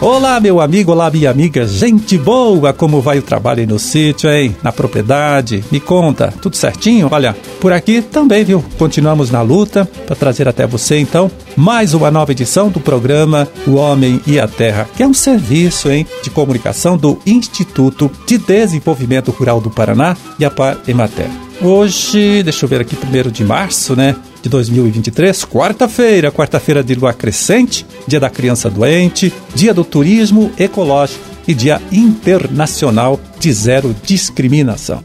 Olá, meu amigo, olá, minha amiga, gente boa, como vai o trabalho aí no sítio, hein? Na propriedade? Me conta, tudo certinho? Olha, por aqui também, viu? Continuamos na luta para trazer até você, então, mais uma nova edição do programa O Homem e a Terra, que é um serviço, hein, de comunicação do Instituto de Desenvolvimento Rural do Paraná e a Par Emater. Hoje, deixa eu ver aqui, primeiro de março, né? de 2023, quarta-feira, quarta-feira de lua crescente, dia da criança doente, dia do turismo ecológico e dia internacional de zero discriminação.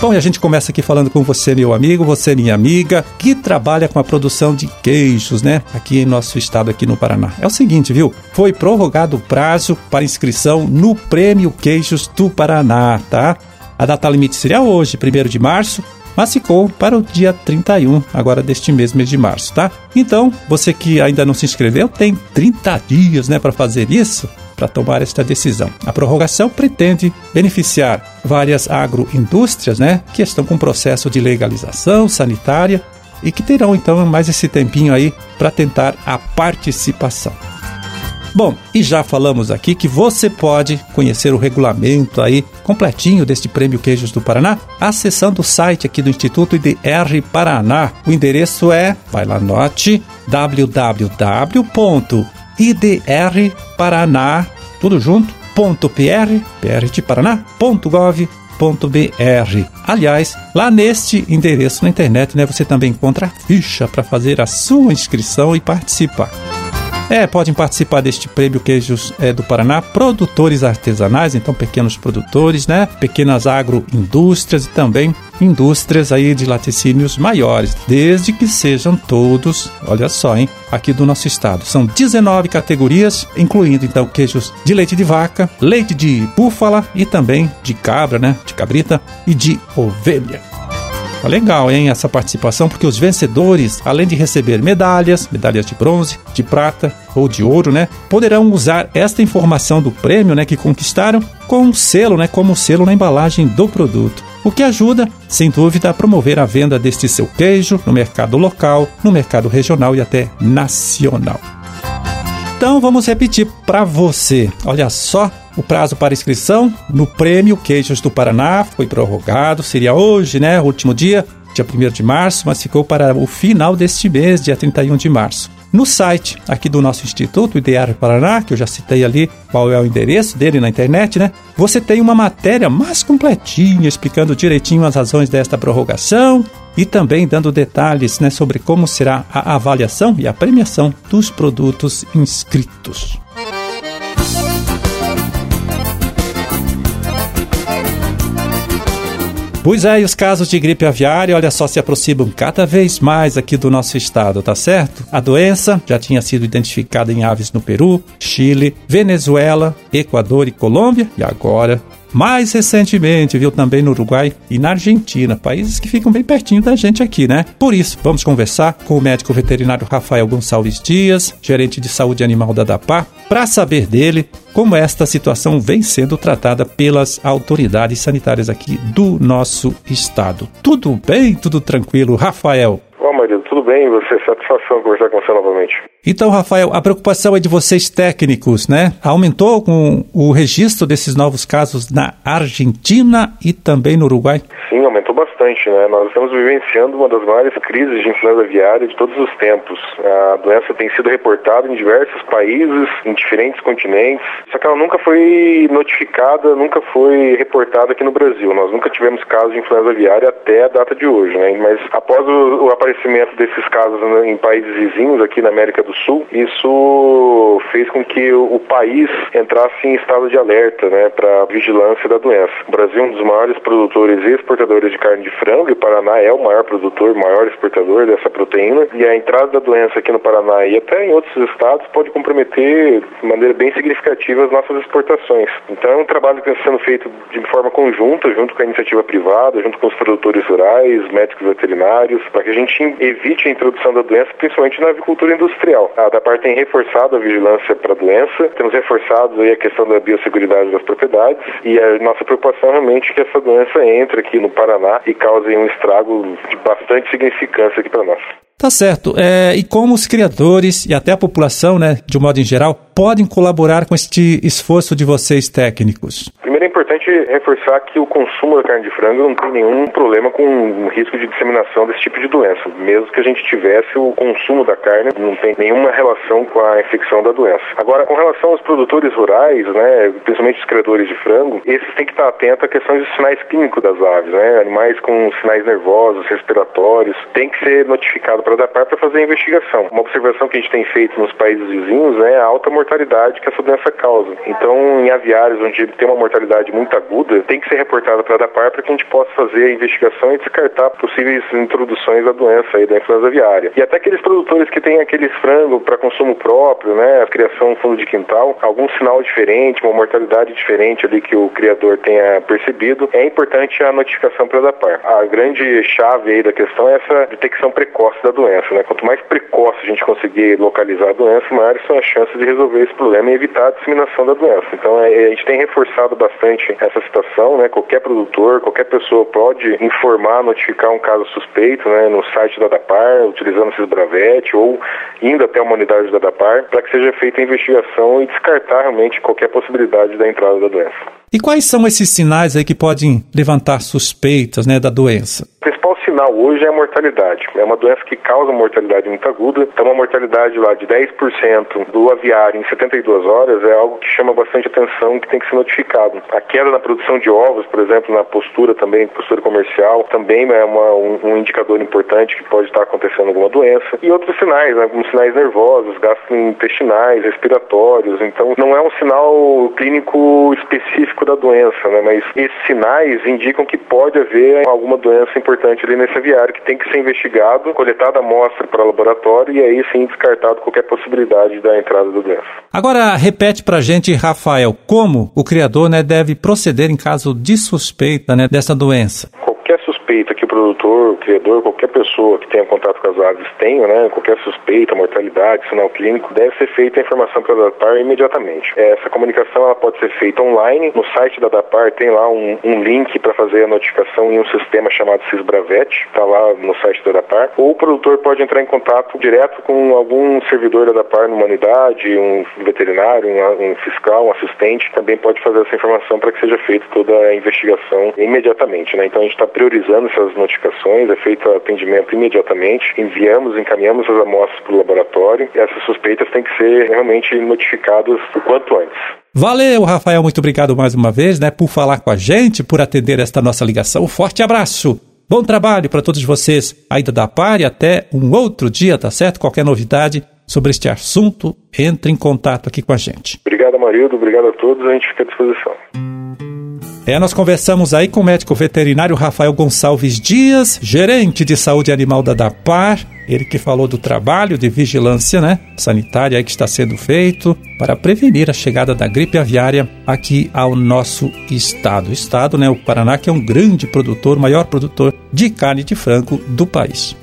Bom, e a gente começa aqui falando com você, meu amigo, você, minha amiga, que trabalha com a produção de queijos, né? Aqui em nosso estado, aqui no Paraná. É o seguinte, viu? Foi prorrogado o prazo para inscrição no Prêmio Queijos do Paraná, tá? A data limite seria hoje, 1 de março, mas ficou para o dia 31, agora deste mês, mês de março, tá? Então, você que ainda não se inscreveu, tem 30 dias, né, para fazer isso, para tomar esta decisão. A prorrogação pretende beneficiar várias agroindústrias, né, que estão com processo de legalização sanitária e que terão então mais esse tempinho aí para tentar a participação. Bom, e já falamos aqui que você pode conhecer o regulamento aí completinho deste Prêmio Queijos do Paraná acessando o site aqui do Instituto IDR Paraná. O endereço é, vai lá, note, www.idrparaná, tudo junto, .pr, pr de Paraná.gov br. Aliás, lá neste endereço na internet, né, você também encontra a ficha para fazer a sua inscrição e participar. É, podem participar deste prêmio Queijos é, do Paraná, produtores artesanais, então pequenos produtores, né? Pequenas agroindústrias e também indústrias aí de laticínios maiores, desde que sejam todos, olha só, hein, aqui do nosso estado. São 19 categorias, incluindo então queijos de leite de vaca, leite de búfala e também de cabra, né, de cabrita e de ovelha. Tá legal, hein, essa participação, porque os vencedores, além de receber medalhas, medalhas de bronze, de prata ou de ouro, né, poderão usar esta informação do prêmio, né, que conquistaram com um selo, né, como selo na embalagem do produto. O que ajuda, sem dúvida, a promover a venda deste seu queijo no mercado local, no mercado regional e até nacional. Então vamos repetir para você. Olha só o prazo para inscrição no Prêmio Queijos do Paraná foi prorrogado, seria hoje, né? Último dia, dia 1 de março, mas ficou para o final deste mês, dia 31 de março. No site aqui do nosso Instituto, Ideário Paraná, que eu já citei ali qual é o endereço dele na internet, né? Você tem uma matéria mais completinha explicando direitinho as razões desta prorrogação e também dando detalhes né, sobre como será a avaliação e a premiação dos produtos inscritos. Pois é, e os casos de gripe aviária, olha só, se aproximam cada vez mais aqui do nosso estado, tá certo? A doença já tinha sido identificada em aves no Peru, Chile, Venezuela, Equador e Colômbia, e agora mais recentemente, viu também no Uruguai e na Argentina, países que ficam bem pertinho da gente aqui, né? Por isso, vamos conversar com o médico veterinário Rafael Gonçalves Dias, gerente de saúde animal da DAPA, para saber dele como esta situação vem sendo tratada pelas autoridades sanitárias aqui do nosso estado. Tudo bem? Tudo tranquilo, Rafael? Ó, marido, tudo bem? Você, satisfação conversar com você novamente. Então, Rafael, a preocupação é de vocês técnicos, né? Aumentou com o registro desses novos casos na Argentina e também no Uruguai? Sim, aumentou bastante, né? Nós estamos vivenciando uma das maiores crises de influenza aviária de todos os tempos. A doença tem sido reportada em diversos países, em diferentes continentes, só que ela nunca foi notificada, nunca foi reportada aqui no Brasil. Nós nunca tivemos casos de influenza aviária até a data de hoje, né? Mas após o, o aparecimento desses casos em países vizinhos aqui na América do Sul, isso fez com que o, país entrasse em estado de alerta, né, para vigilância da doença. O Brasil é um dos maiores produtores e exportadores exportadores de carne de frango, e o Paraná é o maior produtor, maior exportador dessa proteína, e a entrada da doença aqui no Paraná e até em outros estados pode comprometer de maneira bem significativa as nossas exportações. Então é um trabalho que está sendo feito de forma conjunta, junto com a iniciativa privada, junto com os produtores rurais, médicos veterinários, para que a gente evite a introdução da doença, principalmente na avicultura industrial. Geral. A DAPAR tem reforçado a vigilância para a doença, temos reforçado a questão da biosseguridade das propriedades e a nossa preocupação realmente é que essa doença entre aqui no Paraná e cause um estrago de bastante significância aqui para nós. Tá certo. É, e como os criadores e até a população, né, de um modo em geral, podem colaborar com este esforço de vocês técnicos? Primeiro é importante reforçar que o consumo da carne de frango não tem nenhum problema com o risco de disseminação desse tipo de doença. Mesmo que a gente tivesse o consumo da carne, não tem nenhuma relação com a infecção da doença. Agora, com relação aos produtores rurais, né, principalmente os criadores de frango, esses têm que estar atentos à questão dos sinais clínicos das aves, né? Animais com sinais nervosos, respiratórios, tem que ser notificado para a DAPAR para fazer a investigação. Uma observação que a gente tem feito nos países vizinhos é a alta mortalidade que essa doença causa. Então, em aviários onde tem uma mortalidade muito aguda, tem que ser reportada para a DAPAR para que a gente possa fazer a investigação e descartar possíveis introduções da doença aí da influenza aviária. E até aqueles produtores que têm aqueles frango para consumo próprio, né, a criação fundo de quintal, algum sinal diferente, uma mortalidade diferente ali que o criador tenha percebido, é importante a notificação para a DAPAR. A grande chave aí da questão é essa detecção precoce da doença, né? Quanto mais precoce a gente conseguir localizar a doença, maiores são as chances de resolver esse problema e evitar a disseminação da doença. Então, é, a gente tem reforçado bastante essa situação, né? Qualquer produtor, qualquer pessoa pode informar, notificar um caso suspeito, né? No site da DAPAR, utilizando esses bravete ou indo até uma unidade da DAPAR para que seja feita a investigação e descartar realmente qualquer possibilidade da entrada da doença. E quais são esses sinais aí que podem levantar suspeitas, né, da doença? Sinal hoje é a mortalidade. É uma doença que causa mortalidade muito aguda. Então, uma mortalidade lá de 10% do aviário em 72 horas é algo que chama bastante atenção que tem que ser notificado. A queda na produção de ovos, por exemplo, na postura também, postura comercial, também é uma, um, um, indicador importante que pode estar acontecendo alguma doença. E outros sinais, né, como sinais nervosos, gastrointestinais, respiratórios. Então, não é um sinal clínico específico da doença, né, mas esses sinais indicam que pode haver alguma doença importante ali nesse aviário que tem que ser investigado, coletada amostra para laboratório e aí sim descartado qualquer possibilidade da entrada do doença. Agora, repete para gente, Rafael, como o criador né, deve proceder em caso de suspeita né, dessa doença? Suspeita que o produtor, o criador, qualquer pessoa que tenha contato com as aves tenha, né, qualquer suspeita, mortalidade, sinal clínico, deve ser feita a informação para a DAPAR imediatamente. Essa comunicação ela pode ser feita online. No site da DAPAR tem lá um, um link para fazer a notificação em um sistema chamado Cisbravet, está lá no site da DAPAR. Ou o produtor pode entrar em contato direto com algum servidor da DAPAR numa unidade, um veterinário, um, um fiscal, um assistente, também pode fazer essa informação para que seja feita toda a investigação imediatamente. Né? Então a gente está priorizando essas notificações, é feito atendimento imediatamente, enviamos, encaminhamos as amostras para o laboratório e essas suspeitas têm que ser realmente notificadas o quanto antes. Valeu, Rafael, muito obrigado mais uma vez, né, por falar com a gente, por atender esta nossa ligação. Um forte abraço. Bom trabalho para todos vocês aí da PAR e até um outro dia, tá certo? Qualquer novidade sobre este assunto, entre em contato aqui com a gente. Obrigado, Marildo. Obrigado a todos. A gente fica à disposição. É, nós conversamos aí com o médico veterinário Rafael Gonçalves Dias, gerente de saúde animal da DAPAR, ele que falou do trabalho de vigilância né, sanitária que está sendo feito para prevenir a chegada da gripe aviária aqui ao nosso estado. O estado, né, o Paraná, que é um grande produtor, maior produtor de carne de frango do país.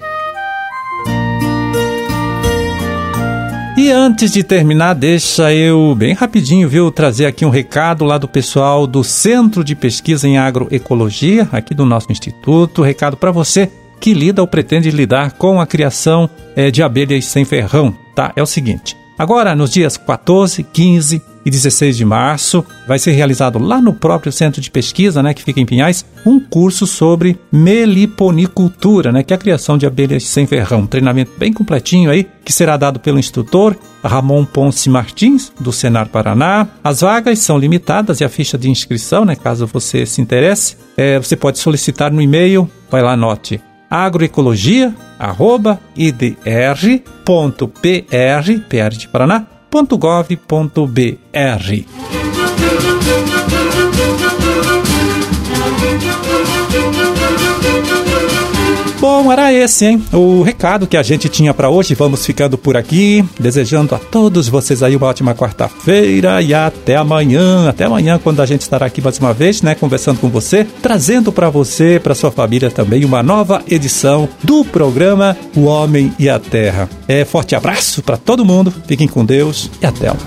E antes de terminar, deixa eu bem rapidinho, viu, trazer aqui um recado lá do pessoal do Centro de Pesquisa em Agroecologia, aqui do nosso instituto. Recado para você que lida ou pretende lidar com a criação é, de abelhas sem ferrão, tá? É o seguinte: agora, nos dias 14, 15 e 16 de março, vai ser realizado lá no próprio centro de pesquisa, né, que fica em Pinhais, um curso sobre meliponicultura, né, que é a criação de abelhas sem ferrão. Um treinamento bem completinho aí, que será dado pelo instrutor Ramon Ponce Martins, do Senar Paraná. As vagas são limitadas e a ficha de inscrição, né, caso você se interesse, é, você pode solicitar no e-mail, vai lá, anote agroecologia@idr.pr, PR de Paraná, www.gov.br. era esse, hein? O recado que a gente tinha para hoje. Vamos ficando por aqui, desejando a todos vocês aí uma ótima quarta-feira e até amanhã. Até amanhã, quando a gente estará aqui mais uma vez, né, conversando com você, trazendo para você, para sua família também, uma nova edição do programa O Homem e a Terra. É forte abraço para todo mundo. Fiquem com Deus e até lá.